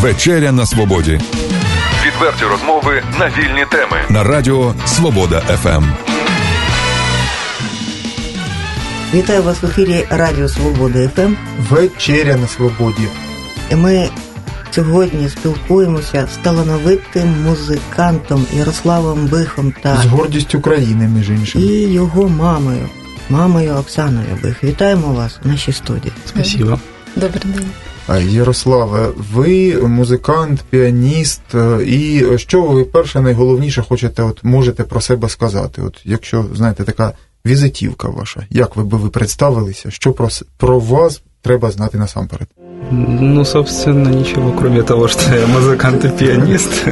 Вечеря на свободі. Відверті розмови на вільні теми на Радіо Свобода ФМ. Вітаю вас в ефірі Радіо Свобода ФМ. Вечеря на свободі. Ми сьогодні спілкуємося з талановитим музикантом Ярославом Бихом та з гордістю України, між іншим. і його мамою, мамою Оксаною Бих. Вітаємо вас в нашій студії. Спасибо. Добрий день. Ярославе, ви музикант, піаніст, е, і що ви перше найголовніше хочете, от можете про себе сказати? От якщо знаєте, така візитівка ваша, як ви би ви представилися, що про, про вас треба знати насамперед? Ну, собственно, нічого, крім того, що я музикант і пианист.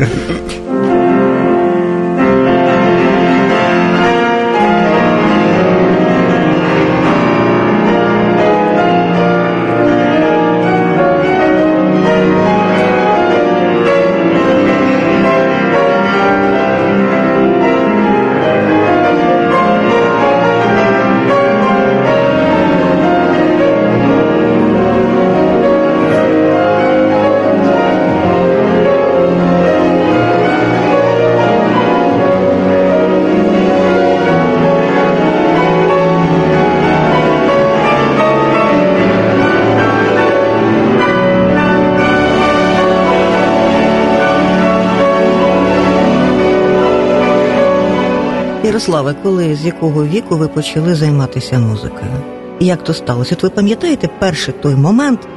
Ярославе, коли з якого віку ви почали займатися музикою? І як то сталося? От ви пам'ятаєте перший той момент,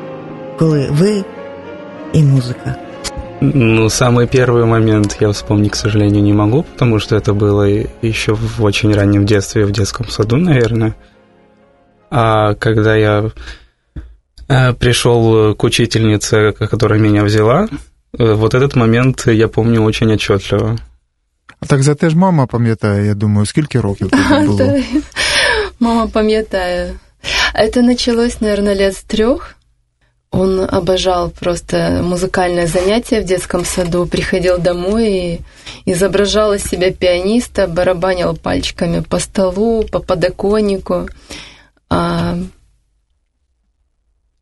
коли ви і музика? Ну, самый первый момент я вспомнить, к сожалению, не могу, потому что это было еще в очень раннем детстве, в детском саду, наверное. А когда я э, пришел к учительнице, которая меня взяла, э, вот этот момент я помню очень отчетливо. А так зате ж мама пам'ятає, я думаю, скільки років тобі було? Да. Мама, пам'ятаю. Это началось, наверное, лет с трех. Он обожал просто музыкальное занятие в детском саду, приходил домой и изображал из себя пианиста, барабанил пальчиками по столу, по подоконнику. А,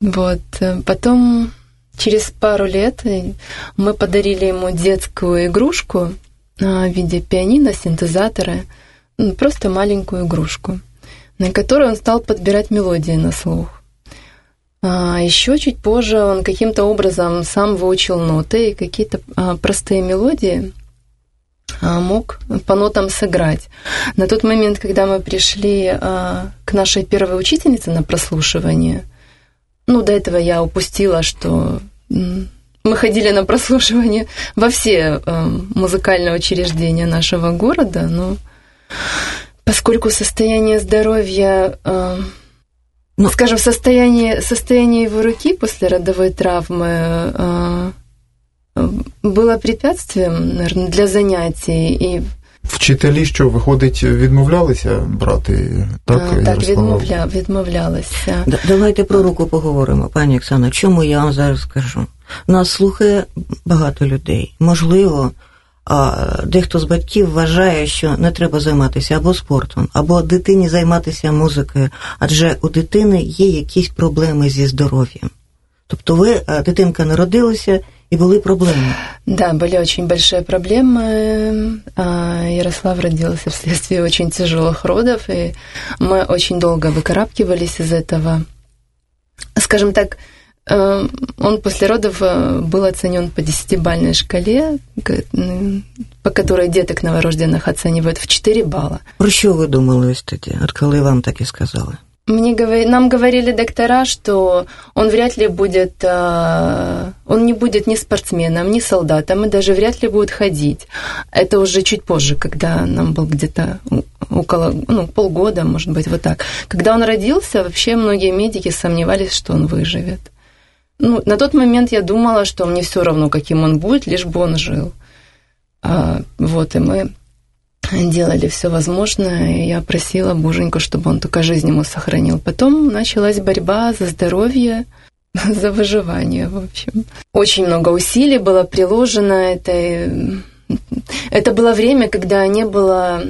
вот. э, Потом, через пару лет, э, мы подарили ему детскую игрушку а, в виде пианино, синтезатора, просто маленькую игрушку, на которой он стал подбирать мелодии на слух. А еще чуть позже он каким-то образом сам выучил ноты и какие-то а, простые мелодии а, мог по нотам сыграть. На тот момент, когда мы пришли а, к нашей первой учительнице на прослушивание, ну, до этого я упустила, что мы ходили на прослушивание во все э, музыкальные учреждения нашего города, но поскольку состояние здоровья, э, Ну. скажем, состояние, состояние его руки после родовой травмы э, э, было препятствием, наверное, для занятий. И Вчителі, що виходить, відмовлялися брати так, е, так Ярослава? відмовля, відмовлялися. Д- Давайте про руку поговоримо, пані Оксана. Чому я вам зараз скажу? Нас слухає багато людей. Можливо, а, дехто з батьків вважає, що не треба займатися або спортом, або дитині займатися музикою, адже у дитини є якісь проблеми зі здоров'ям. Тобто ви, а, дитинка народилася і були проблеми. Да, были очень большие проблемы. А, Ярослав родился вследствие очень тяжелых родов, и мы очень долго выкарабкивались из этого. Скажем так, э, он после родов э, был оценен по десятибальной шкале, по которой деток новорожденных оценивают в 4 балла. Про що ви думали тоді, от коли вам так і сказали? Мне говори- нам говорили доктора, что он вряд ли будет, а, он не будет ни спортсменом, ни солдатом, и даже вряд ли будет ходить. Это уже чуть позже, когда нам был где-то около, ну, полгода, может быть, вот так. Когда он родился, вообще многие медики сомневались, что он выживет. Ну, на тот момент я думала, что мне все равно, каким он будет, лишь бы он жил. А, вот, и мы делали все возможное, и я просила Боженьку, чтобы он только жизнь ему сохранил. Потом началась борьба за здоровье, за выживание, в общем. Очень много усилий было приложено. Это, это было время, когда не было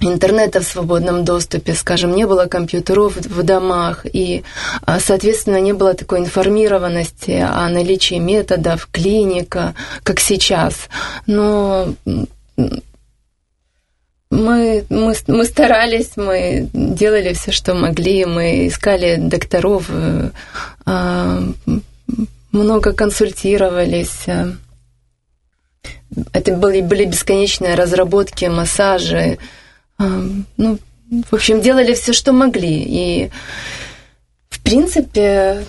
интернета в свободном доступе, скажем, не было компьютеров в домах, и, а, соответственно, не было такой информированности о наличии методов, клиника, как сейчас. Но мы, мы, мы старались, мы делали все, что могли, мы искали докторов, э, а, много консультировались. Это были, были бесконечные разработки, массажи, ну, в общем, делали все, что могли. И принципе,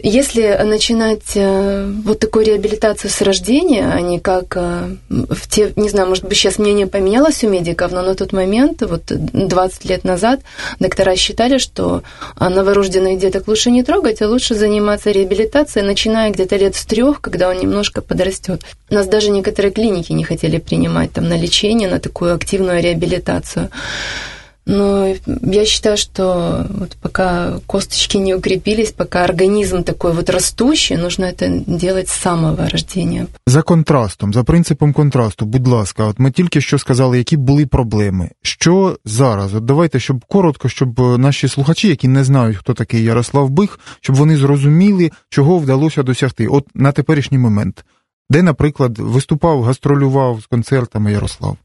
если начинать э, вот такую реабилитацию с рождения, а не как э, в те, не знаю, может быть, сейчас мнение поменялось у медиков, но на тот момент, вот 20 лет назад, доктора считали, что новорожденных деток лучше не трогать, а лучше заниматься реабилитацией, начиная где-то лет с трех, когда он немножко подрастет. Нас даже некоторые клиники не хотели принимать там на лечение, на такую активную реабилитацию. Но я считаю, что вот пока косточки не укрепились, пока организм такой вот растущий, нужно это делать з самого рождения. За контрастом, за принципом контрасту, будь ласка, от ми тільки що сказали, які були проблеми. Що зараз? От давайте, щоб коротко, щоб наші слухачі, які не знають, хто такий Ярослав Бих, щоб вони зрозуміли, чого вдалося досягти. От на теперішній момент, де, наприклад, виступав, гастролював з концертами Ярослав.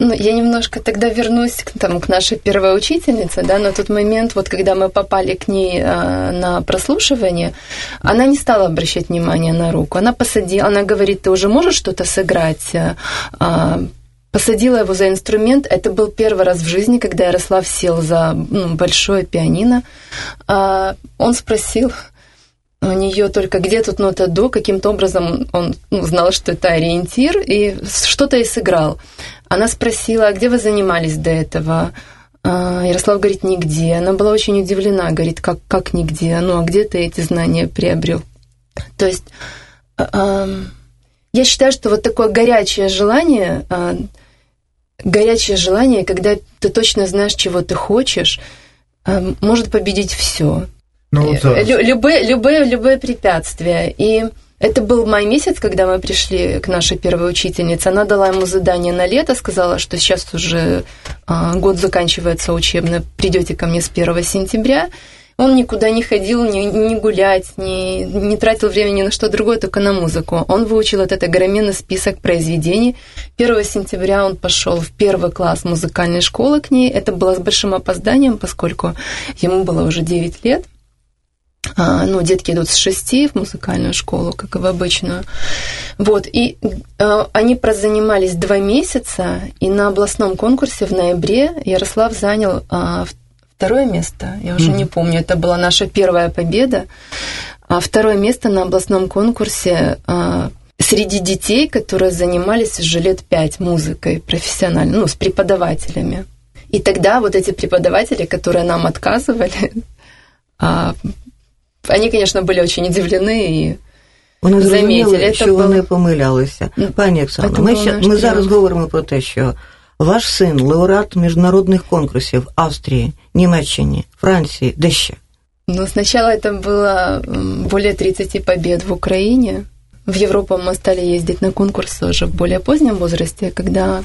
Ну, я немножко тогда вернусь к, там, к нашей первой учительнице, да, на тот момент, вот когда мы попали к ней а, на прослушивание, она не стала обращать внимание на руку. Она посадила, она говорит, ты уже можешь что-то сыграть? А, посадила его за инструмент. Это был первый раз в жизни, когда Ярослав сел за ну, большое пианино. А, он спросил, у нее только где тут нота до, каким-то образом он ну, знал, что это ориентир, и что-то и сыграл. Она спросила, а где вы занимались до этого? А, Ярослав говорит, нигде. Она была очень удивлена, говорит, как, как нигде? Ну, а где ты эти знания приобрел? То есть а, я считаю, что вот такое горячее желание, а, горячее желание, когда ты точно знаешь, чего ты хочешь, может победить все. Ну, да. любые, любые, любые препятствия. И это был май месяц, когда мы пришли к нашей первой учительнице. Она дала ему задание на лето, сказала, что сейчас уже а, год заканчивается учебный, придете ко мне с 1 сентября. Он никуда не ходил, не, не гулять, не, не тратил времени на что другое, только на музыку. Он выучил этот огроменный список произведений. 1 сентября он пошел в первый класс музыкальной школы к ней. Это было с большим опозданием, поскольку ему было уже 9 лет. А, ну, детки идут с шести в музыкальную школу, как и в обычную. Вот, и э, они прозанимались два месяца, и на областном конкурсе в ноябре Ярослав занял э, второе место, я уже mm-hmm. не помню, это была наша первая победа, а второе место на областном конкурсе среди детей, которые занимались уже лет пять музыкой профессионально, ну, с преподавателями. И тогда вот эти преподаватели, которые нам отказывали, Они, конечно, были очень удивлены і вони зрозуміли, що було... вони помилялися. Пані Оксано, ми, ще, ми зараз говоримо про те, що ваш син лауреат міжнародних конкурсів Австрії, Німеччині, Франції, де ще? Ну, сначала это было более 30 побед в Украине. В Европу мы стали ездить на конкурсы уже в более позднем возрасте, когда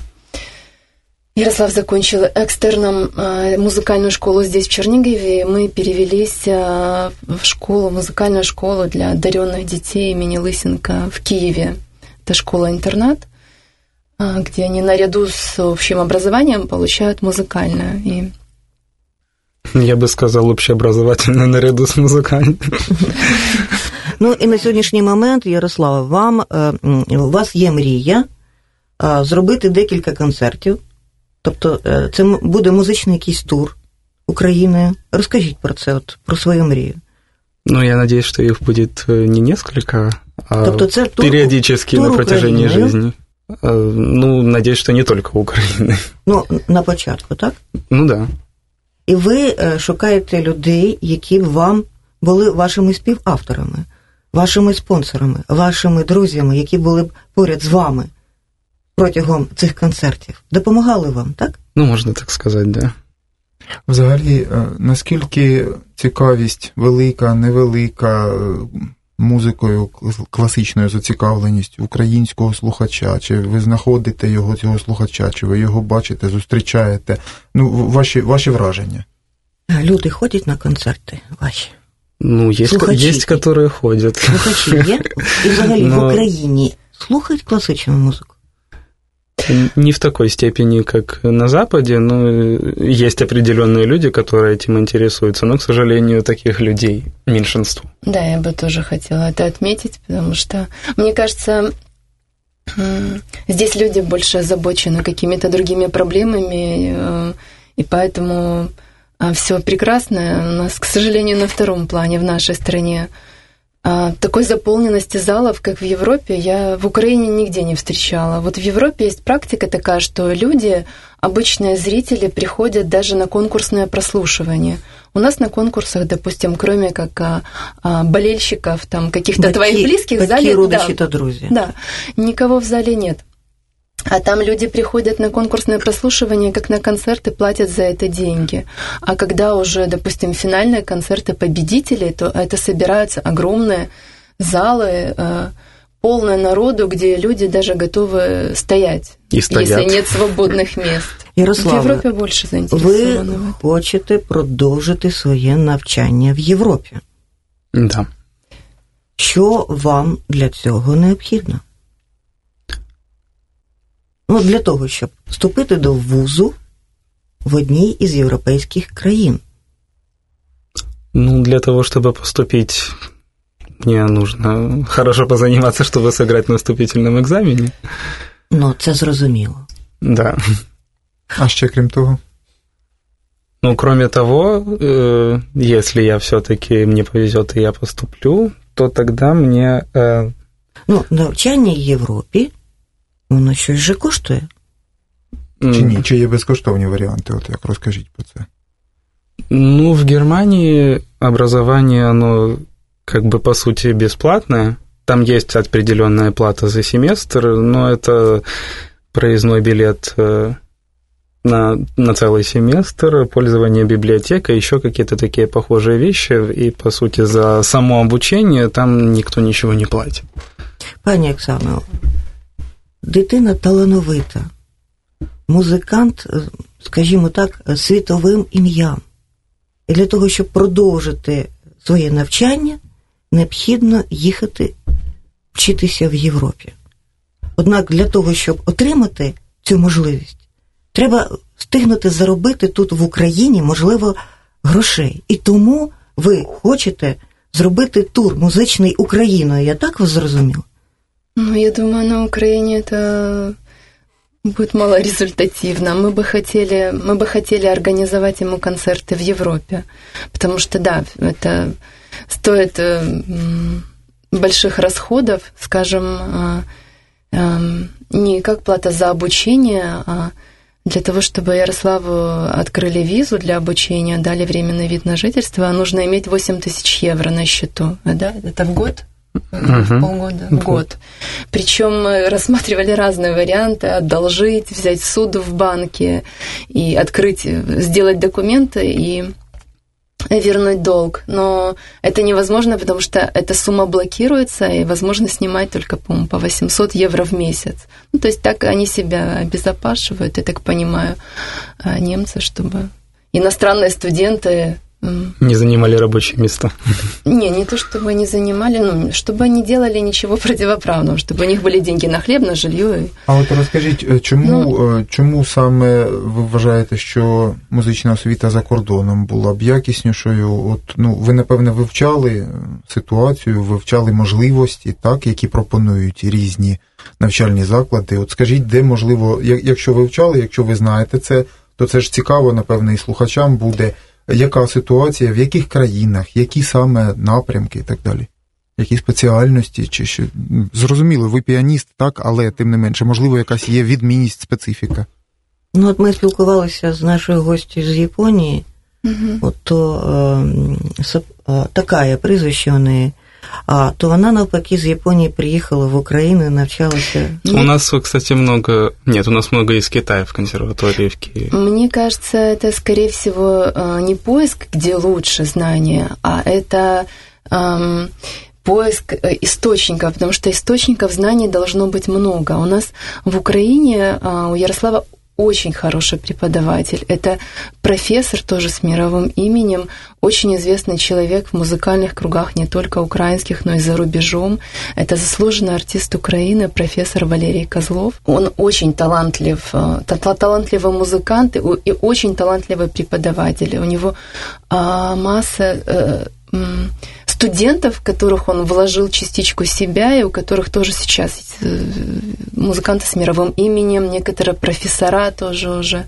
Ярослав закончил экстерном а, музыкальную школу здесь, в Чернигове. Мы перевелись а, в школу, музыкальную школу для одаренных детей имени Лысенко в Киеве. Это школа-интернат, а, где они наряду с общим образованием получают музыкальное. И я бы сказал, общеобразовательное наряду с музыкальным. Ну і на сьогоднішній момент, Ярослава, вам у вас є мрія зробити декілька концертів Тобто це буде музичний якийсь тур Україною. Розкажіть про це, от, про свою мрію. Ну, я надеюсь, что их будет не несколько, а тобто це тур, периодически тур на протяжении Україною. жизни. Ну, надеюсь, что не только Украины. Ну, на початку, так? Ну, да. І ви шукаєте людей, які б вам були вашими співавторами, вашими спонсорами, вашими друзями, які були б поряд з вами протягом цих концертів допомагали вам, так? Ну, можна так сказати, да. Взагалі, наскільки цікавість велика, невелика, музикою класичною зацікавленістю українського слухача? Чи ви знаходите його цього слухача, чи ви його бачите, зустрічаєте? Ну, ваші, ваші враження? Люди ходять на концерти ваші? Ну, есть, Слухачі. есть которые ходят. Слухачі є? І взагалі Но... в Україні слухають класичну музику? Не в такой степени, как на Западе, но есть определенные люди, которые этим интересуются, но, к сожалению, таких людей меньшинство. Да, я бы тоже хотела это отметить, потому что, мне кажется, здесь люди больше озабочены какими-то другими проблемами, э, и поэтому а, все прекрасное у нас, к сожалению, на втором плане в нашей стране. А, такой заполненности залов, как в Европе, я в Украине нигде не встречала. Вот в Европе есть практика такая, что люди, обычные зрители, приходят даже на конкурсное прослушивание. У нас на конкурсах, допустим, кроме как а, а, болельщиков, там каких-то твоих близких в зале, да, друзья. да, никого в зале нет. А там люди приходят на конкурсное прослушивание, как на концерты, платят за это деньги. А когда уже, допустим, финальные концерты победителей, то это собираются огромные залы, э, полные народу, где люди даже готовы стоять, И если нет свободних мест. Ярославе, в Європі більше заінтересовані. Ви хочете продовжити своє навчання в Європі? Да. Що вам для цього необхідно? Ну, для того, щоб вступити до вузу в одній із європейських країн. Ну, для того, чтобы поступить, мне нужно хорошо позаниматься, чтобы сыграть на вступительном экзамене. Ну, це зрозуміло. Да. А ще крім того? Ну, кроме того, э, если я все-таки мне повезет и я поступлю, то тогда мне. Э... Ну, навчання в Європі Воно щось же коштує. Чи ні? Чи є безкоштовні варіанти? От як розкажіть про це? Ну, в Германии образование, оно как бы по сути бесплатное. Там есть определенная плата за семестр, но это проездной билет э, на, на целый семестр, пользование библиотекой, еще какие-то такие похожие вещи. И, по сути, за само обучение там никто ничего не платит. Пані Оксано, дитина талановита, музикант, скажімо так, світовим ім'ям. І для того, щоб продовжити своє навчання, необхідно їхати вчитися в Європі. Однак для того, щоб отримати цю можливість, треба встигнути заробити тут в Україні, можливо, грошей. І тому ви хочете зробити тур музичний Україною. Я так вас зрозумів? Ну, я думаю, на Украине это будет малорезультативно. Мы бы хотели, мы бы хотели организовать ему концерты в Европе, потому что, да, это стоит э, больших расходов, скажем, э, э, не как плата за обучение, а для того, чтобы Ярославу открыли визу для обучения, дали временный вид на жительство, нужно иметь 8 тысяч евро на счету. Да? Это в год? Угу. полгода, в год. Причем рассматривали разные варианты: одолжить, взять суду в банке и открыть, сделать документы и вернуть долг. Но это невозможно, потому что эта сумма блокируется, и возможно снимать только, по-моему, по 800 евро в месяц. Ну, то есть так они себя обезопашивают, я так понимаю, а, немцы, чтобы иностранные студенты не занимали рабочие места. Не, не то, чтобы они занимали, ну, чтобы они делали ничего противоправного, чтобы у них були деньги на хліб, на жилье. А от розкажіть, чому, ну, чому саме ви вважаєте, що музична освіта за кордоном була б якіснішою? От, ну, ви, напевне, вивчали ситуацію, вивчали можливості, так, які пропонують різні навчальні заклади. От скажіть, де можливо, якщо вивчали, якщо ви знаєте це, то це ж цікаво, напевне, і слухачам буде яка ситуація, в яких країнах, які саме напрямки і так далі. Які спеціальності, чи що зрозуміло, ви піаніст, так, але тим не менше, можливо, якась є відмінність, специфіка. Ну, от ми спілкувалися з нашою гостю з Японії, угу. от то е, е, є прізвище у неї то она навпаки из Японии приехала в Украину и навчалась. У нас, кстати, много... Нет, у нас много из Китая в консерватории в Киеве. Мне кажется, это, скорее всего, не поиск, где лучше знания, а это эм, поиск э, источников, потому что источников знаний должно быть много. У нас в Украине а, у Ярослава очень хороший преподаватель. Это профессор тоже с мировым именем, очень известный человек в музыкальных кругах не только украинских, но и за рубежом. Это заслуженный артист Украины, профессор Валерий Козлов. Он очень талантлив, э, талантливый музыкант и очень талантливый преподаватель. У него а, масса э, студентов, в которых он вложил частичку себя, и у которых тоже сейчас э, музыканты с мировым именем, некоторые профессора тоже уже.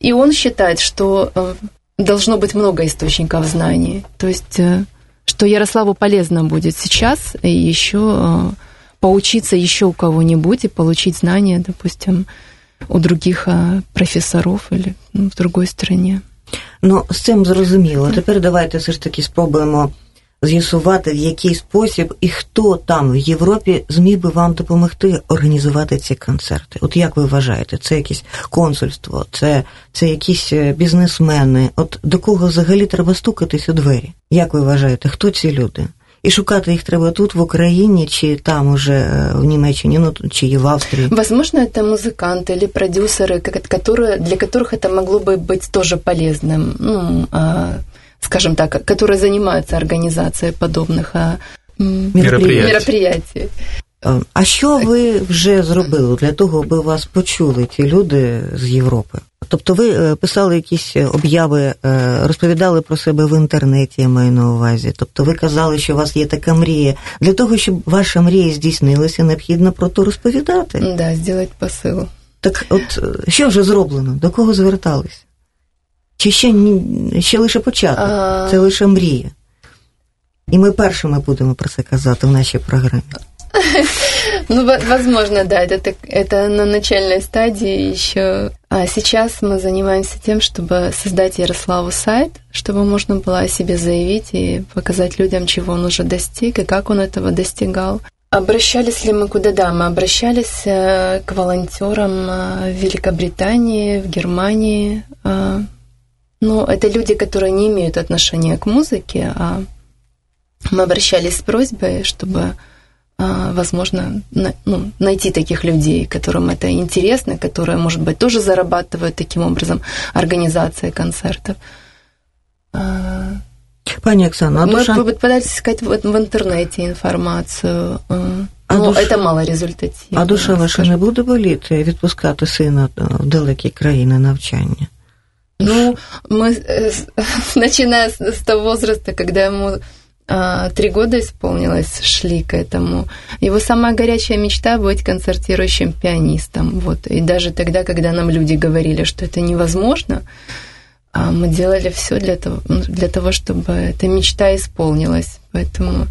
И он считает, что э, должно быть много источников знаний. То есть, э, что Ярославу полезно будет сейчас еще поучиться еще у кого-нибудь и получить знания, допустим, у других профессоров или ну, в другой стране. Ну, з цим зрозуміло. Тепер давайте все ж таки спробуємо з'ясувати, в який спосіб і хто там в Європі зміг би вам допомогти організувати ці концерти. От як ви вважаєте, це якесь консульство, це це якісь е, бізнесмени? От до кого взагалі треба стукатись у двері? Як ви вважаєте, хто ці люди? І шукати їх треба тут, в Україні, чи там уже е, в Німеччині, ну чи в Австрии? Возможно, это музыканты или продюсеры, которые, для которых это могло бы быть тоже полезным. Ну, скажем так, которые занимаются организацией подобных мероприятий. мероприятий. А що ви вже зробили для того, аби вас почули ті люди з Європи? Тобто ви писали якісь обяви, розповідали про себе в інтернеті, я маю на увазі. Тобто ви казали, що у вас є така мрія. Для того, щоб ваша мрія здійснилася, необхідно про то розповідати. Да, зробити посил. Так от що вже зроблено? До кого звертались? Чи ще ще лише початок? А... Це лише мрія. І ми першими будемо про це казати в нашій програмі. Ну, возможно, да, это, это на начальной стадии еще. А сейчас мы занимаемся тем, чтобы создать Ярославу сайт, чтобы можно было о себе заявить и показать людям, чего он уже достиг и как он этого достигал. Обращались ли мы куда? Да, мы обращались э, к волонтерам э, в Великобритании, в Германии, э, ну, это люди, которые не имеют отношения к музыке, а мы обращались с просьбой, чтобы, а, возможно, ну, найти таких людей, которым это интересно, которые, может быть, тоже зарабатывают таким образом организацией концертов. А, Пані Оксана, а мы душа... пытались искать в, в интернете информацию, а ну, душа... это мало результативно. А душа ваша скажем. не буде боліти відпускати сина в далекі країни навчання? Ну, мы, э, начиная с, того возраста, когда ему а, три года исполнилось, шли к этому. Его самая горячая мечта быть концертирующим пианистом. Вот. И даже тогда, когда нам люди говорили, что это невозможно, а, мы делали все для того, для того, чтобы эта мечта исполнилась. Поэтому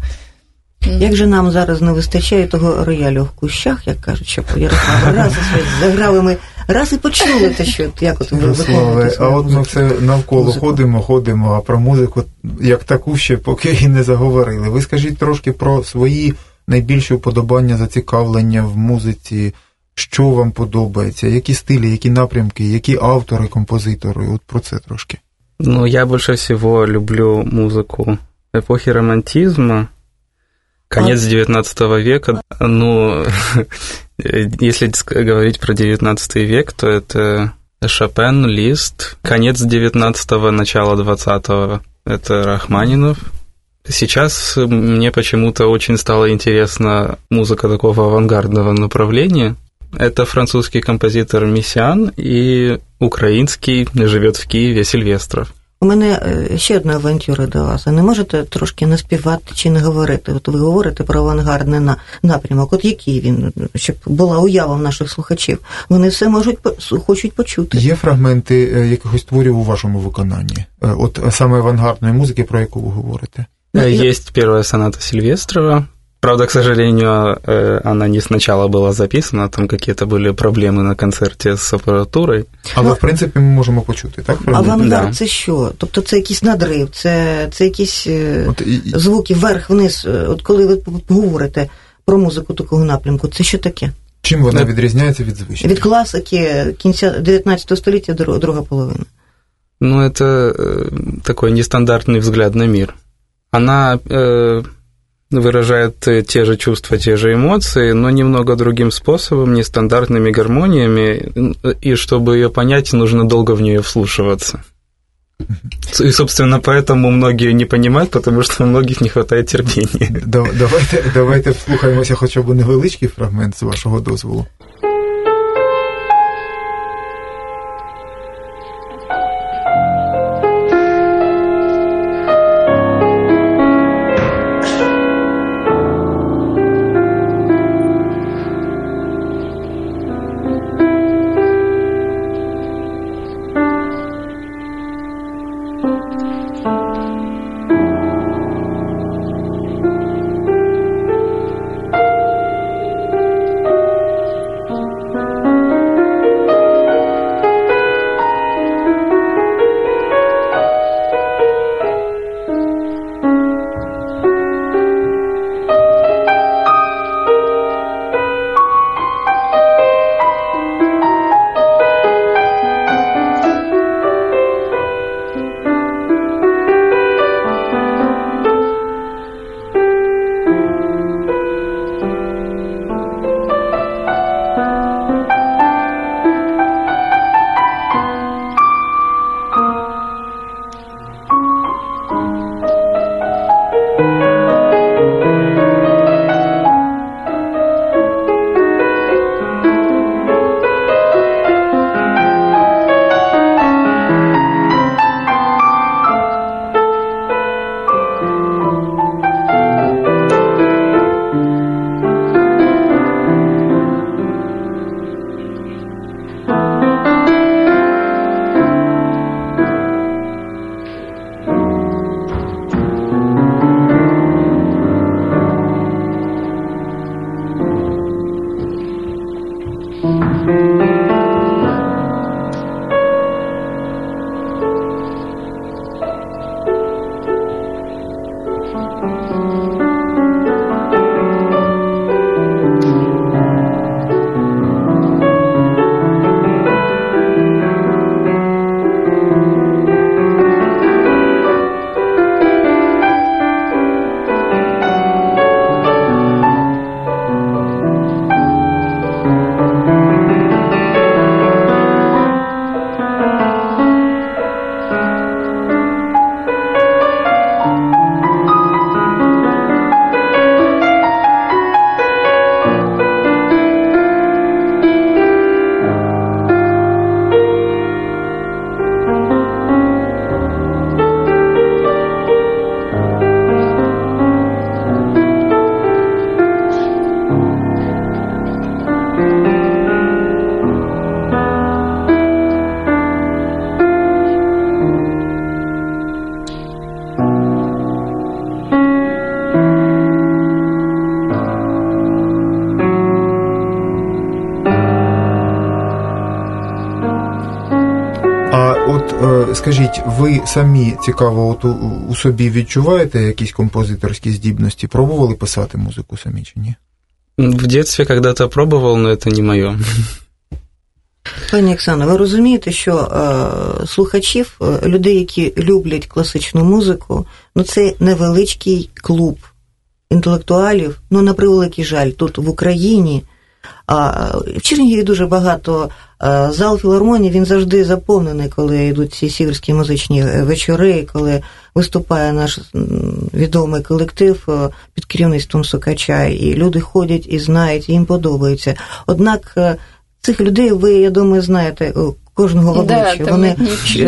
Як же нам зараз не вистачає того роялю в кущах, як кажуть, щоб Ярослава раз заграли ми, раз і почули те, що як от ви виконуєте. А от ми все навколо музику. ходимо, ходимо, а про музику як таку ще поки і не заговорили. Ви скажіть трошки про свої найбільші вподобання, зацікавлення в музиці, що вам подобається, які стилі, які напрямки, які автори, композитори. От про це трошки. Ну, я більше всього люблю музику епохи романтизму. Конец XIX века, ну, если говорить про XIX век, то это Шопен, Лист, конец XIX, начало XX, это Рахманинов. Сейчас мне почему-то очень стало интересна музыка такого авангардного направления. Это французский композитор Миссиан и украинский живет в Киеве Сильвестров. У мене ще одна авантюра до вас. А не можете трошки не співати чи не говорити? От ви говорите про авангардний напрямок. От який він, щоб була уява в наших слухачів? Вони все можуть хочуть почути. Є фрагменти якихось творів у вашому виконанні? От саме авангардної музики, про яку ви говорите? Есть первая соната Сильвестрова, Правда, к сожалению, э, она не сначала была записана, там какие-то были проблеми на концерті з апаратурою. Але, ну, в принципі, ми можемо почути, так? Авангард да. це що? Тобто це якийсь надрив, це це якісь е, от, і... звуки вверх-вниз. Е, от коли ви говорите про музику такого напрямку, це що таке? Чим вона відрізняється від звичайної? Від класики кінця 19 століття, друга половина. Ну, это э, такой нестандартный взгляд на мир. Она э, выражает э, те же чувства, те же эмоции, но немного другим способом, нестандартными гармониями, и чтобы ее понять, нужно долго в нее вслушиваться. И, собственно, поэтому многие не понимають, тому що у многих не вистачає терпіння. Давайте давайте вслухаємося хоча б невеличкий фрагмент з вашого дозволу. Скажіть, ви самі цікаво, от у, у собі відчуваєте якісь композиторські здібності? Пробували писати музику самі чи ні? В детстве когда-то пробував, но це не моє. Пані Оксано, ви розумієте, що е, слухачів, е, людей, які люблять класичну музику, ну це невеличкий клуб інтелектуалів, ну, на превеликий жаль, тут в Україні. А в Чернігіві дуже багато зал філармонії, він завжди заповнений, коли йдуть ці сіверські музичні вечори, коли виступає наш відомий колектив під керівництвом Сокача, і люди ходять і знають, і їм подобається. Однак цих людей, ви, я думаю, знаєте. Кожного обличчя. Да, вони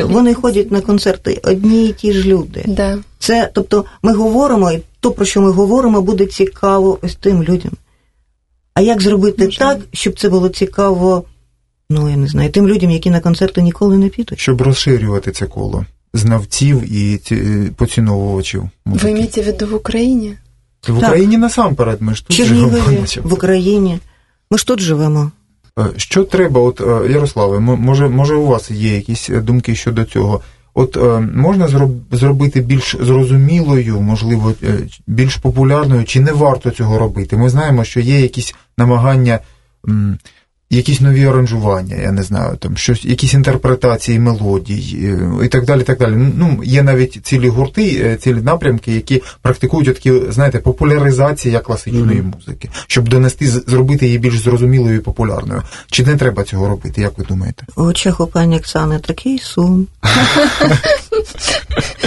вони ходять на концерти одні і ті ж люди. Да. Це, тобто, ми говоримо, і то, про що ми говоримо, буде цікаво ось тим людям. А як зробити так, щоб це було цікаво, ну я не знаю, тим людям, які на концерти ніколи не підуть? Щоб розширювати це коло знавців і поціновувачів. Ви маєте в виду в Україні? В так. Україні насамперед, ми ж тут живемо. В Україні. Ми ж тут живемо. Е, що треба, от е, Ярославе, може, може, у вас є якісь думки щодо цього? От е, можна зробити більш зрозумілою, можливо, е, більш популярною, чи не варто цього робити? Ми знаємо, що є якісь намагання якісь нові аранжування, я не знаю, там щось, якісь інтерпретації мелодій е, і так далі. так далі. Ну, Є навіть цілі гурти, е, цілі напрямки, які практикують такі, знаєте, популяризація класичної mm-hmm. музики, щоб донести, зробити її більш зрозумілою і популярною. Чи не треба цього робити, як ви думаєте? У очах у пані Оксани такий сум.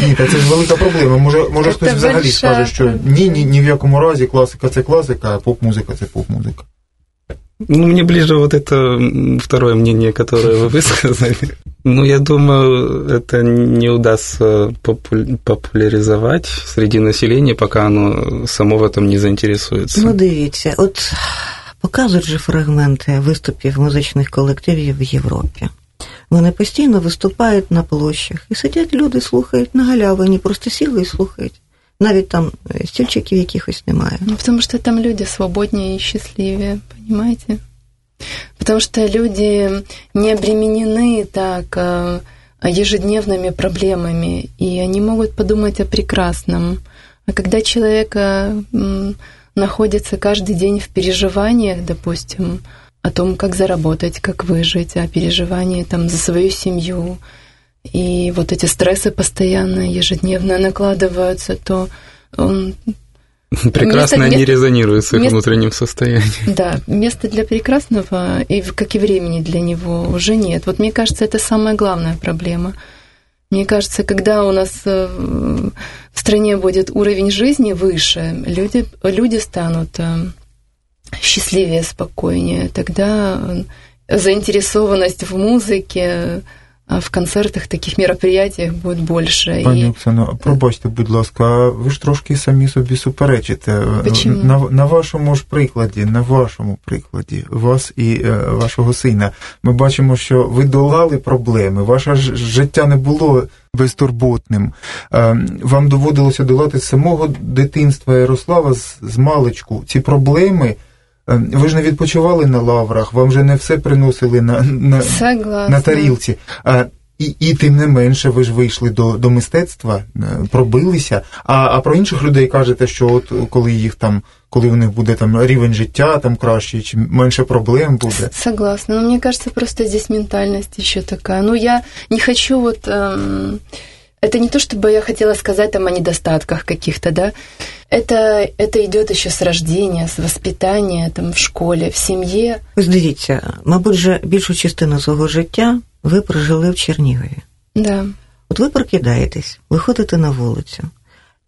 Ні, та це ж велика проблема. Може, може хтось взагалі скаже, що ні, ні, ні в якому разі класика це класика, а поп-музика це поп-музика. Ну, мне ближе вот это второе мнение, которое вы высказали. Ну, я думаю, это не удастся популяризовать среди населения, пока оно само в этом не заинтересуется. Ну, дивіться, от показують же фрагменти виступів музичних колективів в Європі. Вони постійно виступають на площах і сидять люди, слухають на галявині, просто сіли і слухають. Навіть там стільчиків якихось немає. Ну, потому что там люди свободнее и счастливее, понимаете? Потому что люди не обременены так ежедневными проблемами, и они могут подумать о прекрасном. А когда человек находится каждый день в переживаниях, допустим, о том, как заработать, как выжить, о переживании там за свою семью, и вот эти стрессы постоянно, ежедневно накладываются, то он Прекрасно место, не резонирует с их место, внутренним состоянием. Да, места для прекрасного, и как и времени для него уже нет. Вот мне кажется, это самая главная проблема. Мне кажется, когда у нас э, в стране будет уровень жизни выше, люди, люди станут э, счастливее, спокойнее, тогда заинтересованность в музыке, в концертах, таких мероприятиях буде більше. Пані. Оксано, пробачте, будь ласка, ви ж трошки самі собі суперечите. Почему? На на вашому ж прикладі, на вашому прикладі, вас і е, вашого сина, ми бачимо, що ви долали проблеми, ваше ж життя не було безтурботним. Е, вам доводилося долати з самого дитинства Ярослава з, з маличку. Ці проблеми. Ем, ви ж не відпочивали на лаврах, вам вже не все приносили на на, на тарілці. А, і і тим не менше, ви ж вийшли до до мистецтва, е, пробилися. А а про інших людей кажете, що от коли їх там, коли у них буде там рівень життя там кращий, чи менше проблем буде. Согласна. Но мне кажется, просто здесь ментальность еще такая. Ну, я не хочу вот. Эм Это не то, чтобы я хотела сказать там о недостатках каких-то, да. Это, это идет еще с рождения, с воспитания, там, в школі, в сім'ї. Ось дивіться, мабуть, же більшу частину свого життя ви прожили в Чернігові. Да. От ви прокидаєтесь, виходите на вулицю,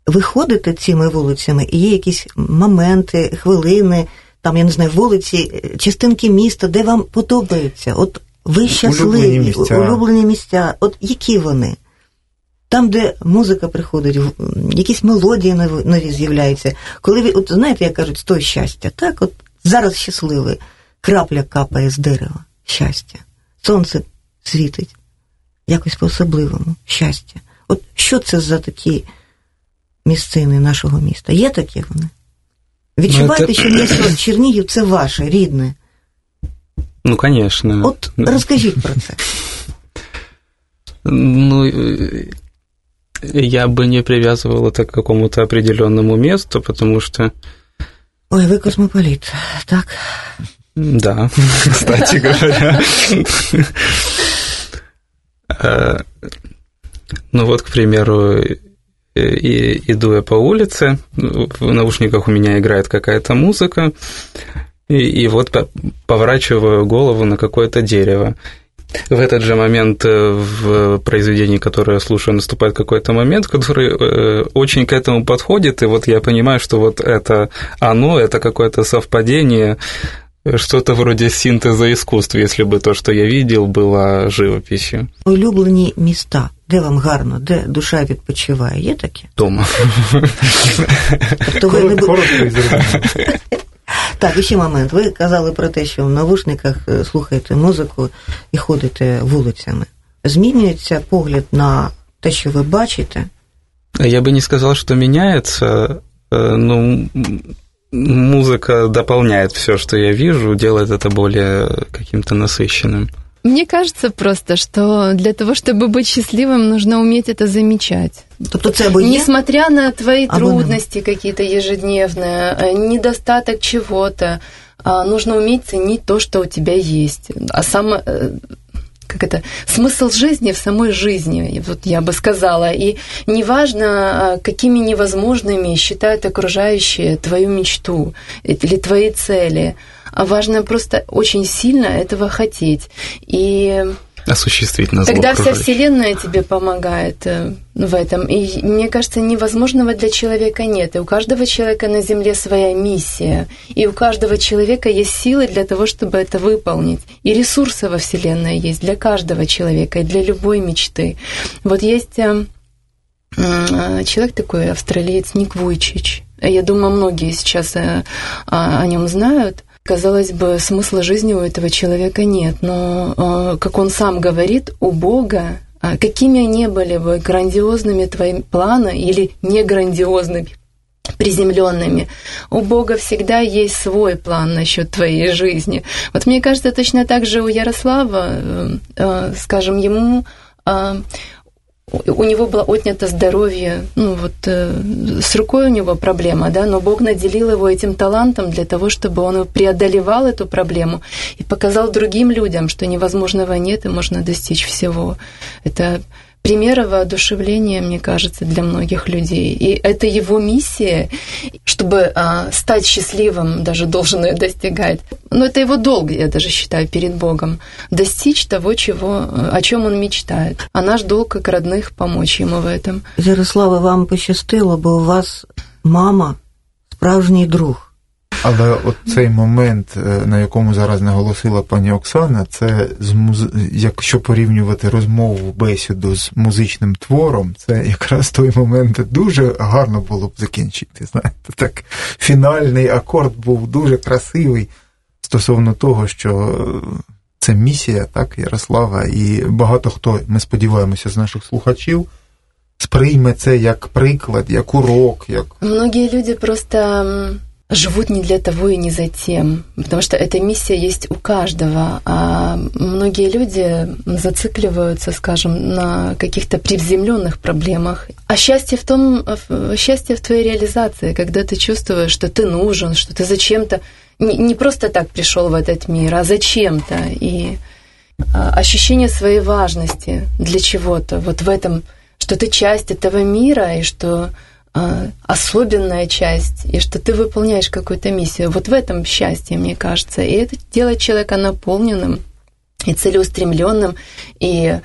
виходите цими вулицями, і є якісь моменти, хвилини, там, я не знаю, вулиці, частинки міста, де вам подобається. От ви щасливі, улюблені місця. улюблені місця. От які вони? Там, де музика приходить, якісь мелодії нові з'являються. Коли ви, от знаєте, як кажуть, стой щастя, так, от зараз щасливий, крапля капає з дерева, щастя, сонце світить, якось по-особливому щастя. От що це за такі місцини нашого міста? Є такі вони? Відчуваєте, що місто Чернігів це ваше, рідне? Ну, звісно. От розкажіть про це. Ну, я бы не привязывал это к какому-то определенному месту, потому что... Ой, вы космополит, так? Да, кстати говоря. Э, ну вот, к примеру, и иду я по улице, в наушниках у меня играет какая-то музыка, и, и вот поворачиваю голову на какое-то дерево. В этот же момент э, в произведении, которое я слушаю, наступает какой-то момент, который э, очень к этому подходит, и вот я понимаю, что вот это оно, это какое-то совпадение, что-то вроде синтеза искусств, если бы то, что я видел, было живописью. Улюблені міста, де вам гарно, де душа відпочиває, є таке? Дома. Тобто ви не Так, і ще момент. Ви казали про те, що в навушниках е, слухаєте музику і ходите вулицями. Змінюється погляд на те, що ви бачите? Я бы не сказал, что меняется. Ну, музыка дополняет все, что я вижу, делает это более каким-то насыщенным. Мне кажется просто, что для того, чтобы быть счастливым, нужно уметь это замечать. Тобто це або є, Несмотря на твои або трудности какие-то ежедневные, э, недостаток чего-то, а, нужно уметь ценить то, что у тебя есть. А сам э, как это, смысл жизни в самой жизни, вот я бы сказала. И неважно, а, какими невозможными считают окружающие твою мечту или твои цели, а важно просто очень сильно этого хотеть. И осуществить на Тогда вся Вселенная тебе помогает э, в этом. И мне кажется, невозможного для человека нет. И у каждого человека на Земле своя миссия. И у каждого человека есть силы для того, чтобы это выполнить. И ресурсы во Вселенной есть для каждого человека и для любой мечты. Вот есть э, э, человек такой, австралиец Ник Вуйчич. Я думаю, многие сейчас о нем знают. Казалось бы, смысла жизни у этого человека нет, но, а, как он сам говорит, у Бога, а, какими ни были бы грандиозными твои планы или не грандиозными, приземленными. У Бога всегда есть свой план насчет твоей жизни. Вот мне кажется, точно так же у Ярослава, э, э, скажем, ему у него было отнято здоровье, ну вот э, с рукой у него проблема, да, но Бог наделил его этим талантом для того, чтобы он преодолевал эту проблему и показал другим людям, что невозможного нет и можно достичь всего. Это примера воодушевления, мне кажется, для многих людей. И это его миссия, чтобы а, стать счастливым, даже должен ее достигать. Но это его долг, я даже считаю, перед Богом. Достичь того, чего, о чем он мечтает. А наш долг, как родных, помочь ему в этом. Ярослава, вам пощастило, бо у вас мама справжній друг. Але от цей момент, е, на якому зараз наголосила пані Оксана, це з муз... якщо порівнювати розмову, бесіду з музичним твором, це якраз той момент дуже гарно було б закінчити. Знаєте, так фінальний акорд був дуже красивий стосовно того, що це місія, так, Ярослава, і багато хто, ми сподіваємося, з наших слухачів. Сприйме це як приклад, як урок, як многие люди просто живут не для того и не за тем, потому что эта миссия есть у каждого, а многие люди зацикливаются, скажем, на каких-то приземленных проблемах. А счастье в том, счастье в твоей реализации, когда ты чувствуешь, что ты нужен, что ты зачем-то не, не просто так пришел в этот мир, а зачем-то и а, ощущение своей важности для чего-то, вот в этом, что ты часть этого мира и что особенная часть, и что ты выполняешь какую-то миссию. Вот в этом счастье, мне кажется. И это делает человека наполненным и целеустремленным, и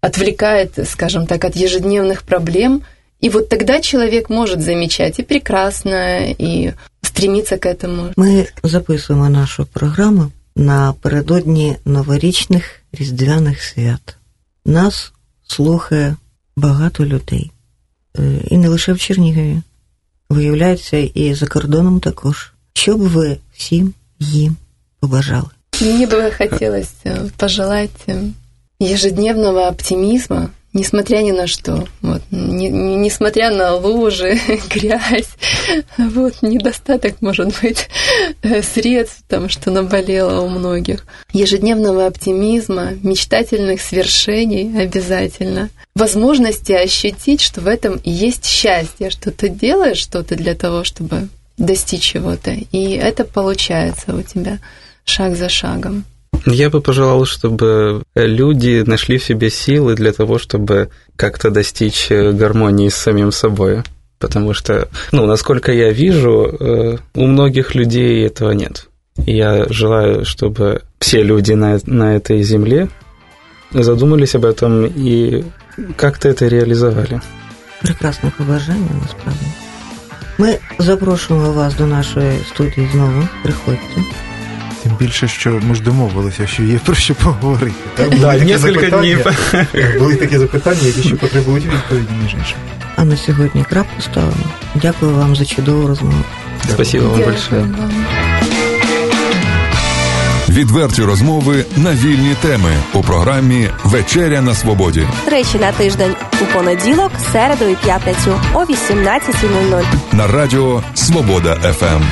отвлекает, скажем так, от ежедневных проблем. И вот тогда человек может замечать и прекрасное, и стремиться к этому. Мы записуємо нашу програму напередодні новорічних різдвяних свят. Нас слухає багато людей. і не лише в Чернігові. Виявляється, і за кордоном також. Що б ви всім їм побажали? Мне бы хотелось пожелать ежедневного оптимизма, несмотря ни на что, вот, не, не, несмотря на лужи, грязь, вот, недостаток, может быть, средств, там, что наболело у многих. Ежедневного оптимизма, мечтательных свершений обязательно. Возможности ощутить, что в этом есть счастье, что ты делаешь что-то для того, чтобы достичь чего-то. И это получается у тебя шаг за шагом. Я бы пожелал, чтобы люди нашли в себе силы для того, чтобы как-то достичь э, гармонии с самим собой. Потому что, ну, насколько я вижу, э, у многих людей этого нет. Я желаю, чтобы все люди на, на этой земле задумались об этом и как-то это реализовали. Прекрасне побажання, насправді. Ми запрошуємо вас до нашої студії знову. Приходьте. Тим більше, що ми ж домовилися, що є про що поговорити. Так? Були, да, такі запитання, були такі запитання, які ще потребують відповіді, між іншим. А на сьогодні крапку ставимо. Дякую вам за чудову розмову. Спасибо вам большое. Відверті розмови на вільні теми у програмі Вечеря на свободі. Тричі на тиждень у понеділок, середу і п'ятницю о 18.00 на радіо Свобода ФМ.